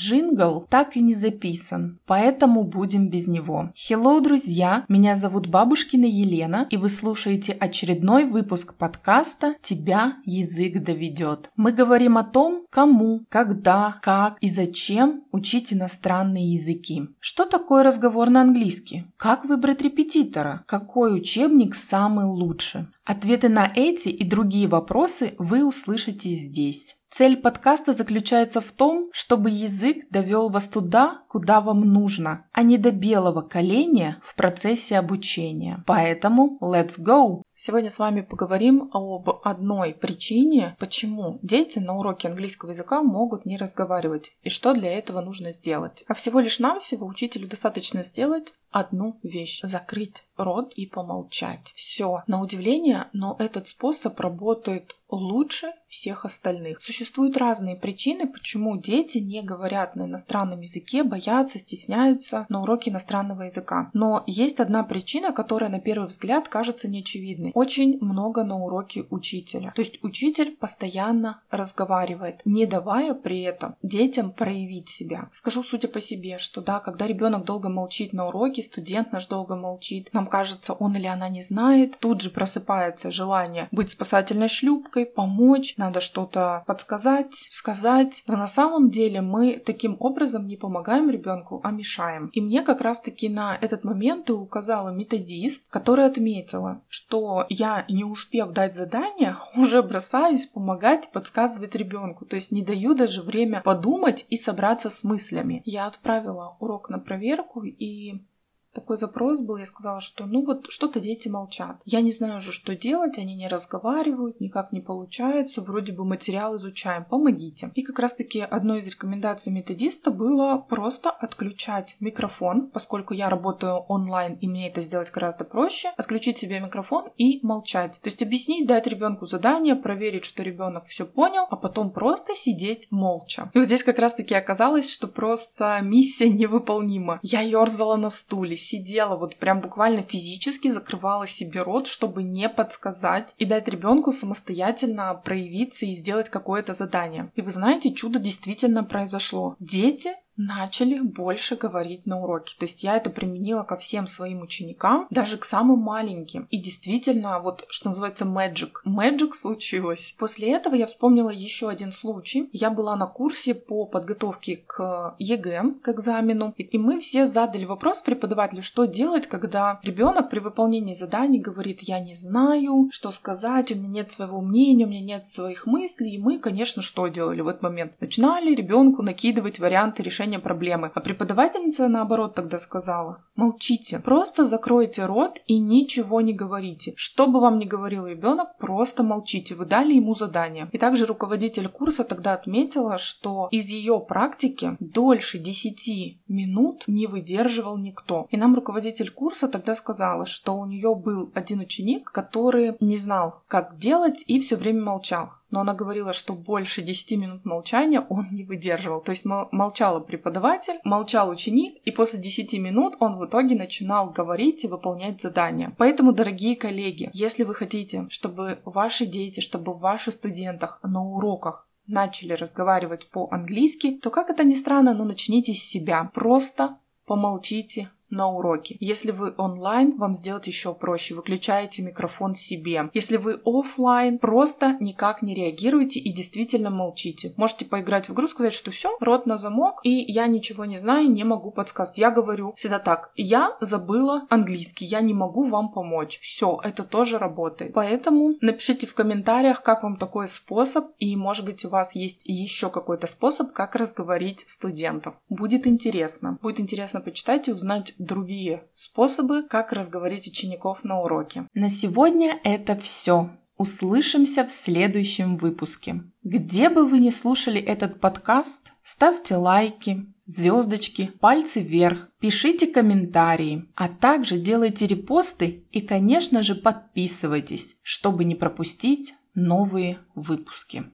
Джингл так и не записан, поэтому будем без него. Hello, друзья! Меня зовут Бабушкина Елена, и вы слушаете очередной выпуск подкаста «Тебя язык доведет». Мы говорим о том, кому, когда, как и зачем учить иностранные языки. Что такое разговор на английский? Как выбрать репетитора? Какой учебник самый лучший? Ответы на эти и другие вопросы вы услышите здесь. Цель подкаста заключается в том, чтобы язык довел вас туда, куда вам нужно, а не до белого коленя в процессе обучения. Поэтому let's go! Сегодня с вами поговорим об одной причине, почему дети на уроке английского языка могут не разговаривать и что для этого нужно сделать. А всего лишь навсего учителю достаточно сделать одну вещь – закрыть рот и помолчать. Все. На удивление, но этот способ работает лучше всех остальных. Существуют разные причины, почему дети не говорят на иностранном языке, боятся, стесняются на уроке иностранного языка. Но есть одна причина, которая на первый взгляд кажется неочевидной. Очень много на уроке учителя. То есть учитель постоянно разговаривает, не давая при этом детям проявить себя. Скажу судя по себе, что да, когда ребенок долго молчит на уроке, студент наш долго молчит, нам кажется, он или она не знает, тут же просыпается желание быть спасательной шлюпкой, помочь, надо что-то подсказать, сказать. Но на самом деле мы таким образом не помогаем ребенку, а мешаем. И мне как раз-таки на этот момент и указала методист, которая отметила, что я, не успев дать задание, уже бросаюсь помогать, подсказывать ребенку. То есть не даю даже время подумать и собраться с мыслями. Я отправила урок на проверку и такой запрос был, я сказала, что ну вот что-то дети молчат. Я не знаю уже, что делать, они не разговаривают, никак не получается, вроде бы материал изучаем, помогите. И как раз-таки одной из рекомендаций методиста было просто отключать микрофон, поскольку я работаю онлайн и мне это сделать гораздо проще, отключить себе микрофон и молчать. То есть объяснить, дать ребенку задание, проверить, что ребенок все понял, а потом просто сидеть молча. И вот здесь как раз-таки оказалось, что просто миссия невыполнима. Я ерзала на стуле, сидела, вот прям буквально физически закрывала себе рот, чтобы не подсказать и дать ребенку самостоятельно проявиться и сделать какое-то задание. И вы знаете, чудо действительно произошло. Дети начали больше говорить на уроке. То есть я это применила ко всем своим ученикам, даже к самым маленьким. И действительно, вот что называется magic. Magic случилось. После этого я вспомнила еще один случай. Я была на курсе по подготовке к ЕГЭ, к экзамену, и мы все задали вопрос преподавателю, что делать, когда ребенок при выполнении заданий говорит, я не знаю, что сказать, у меня нет своего мнения, у меня нет своих мыслей. И мы, конечно, что делали в этот момент? Начинали ребенку накидывать варианты решения решения проблемы. А преподавательница, наоборот, тогда сказала, молчите, просто закройте рот и ничего не говорите. Что бы вам ни говорил ребенок, просто молчите, вы дали ему задание. И также руководитель курса тогда отметила, что из ее практики дольше 10 минут не выдерживал никто. И нам руководитель курса тогда сказала, что у нее был один ученик, который не знал, как делать и все время молчал но она говорила, что больше 10 минут молчания он не выдерживал. То есть молчал преподаватель, молчал ученик, и после 10 минут он в итоге начинал говорить и выполнять задания. Поэтому, дорогие коллеги, если вы хотите, чтобы ваши дети, чтобы ваши студентах на уроках начали разговаривать по-английски, то, как это ни странно, но начните с себя. Просто помолчите, на уроке. Если вы онлайн, вам сделать еще проще. Выключаете микрофон себе. Если вы офлайн, просто никак не реагируете и действительно молчите. Можете поиграть в игру, сказать, что все, рот на замок, и я ничего не знаю, не могу подсказать. Я говорю всегда так. Я забыла английский, я не могу вам помочь. Все, это тоже работает. Поэтому напишите в комментариях, как вам такой способ, и может быть у вас есть еще какой-то способ, как разговорить студентов. Будет интересно. Будет интересно почитать и узнать другие способы, как разговорить учеников на уроке. На сегодня это все. Услышимся в следующем выпуске. Где бы вы ни слушали этот подкаст, ставьте лайки, звездочки, пальцы вверх, пишите комментарии, а также делайте репосты и, конечно же, подписывайтесь, чтобы не пропустить новые выпуски.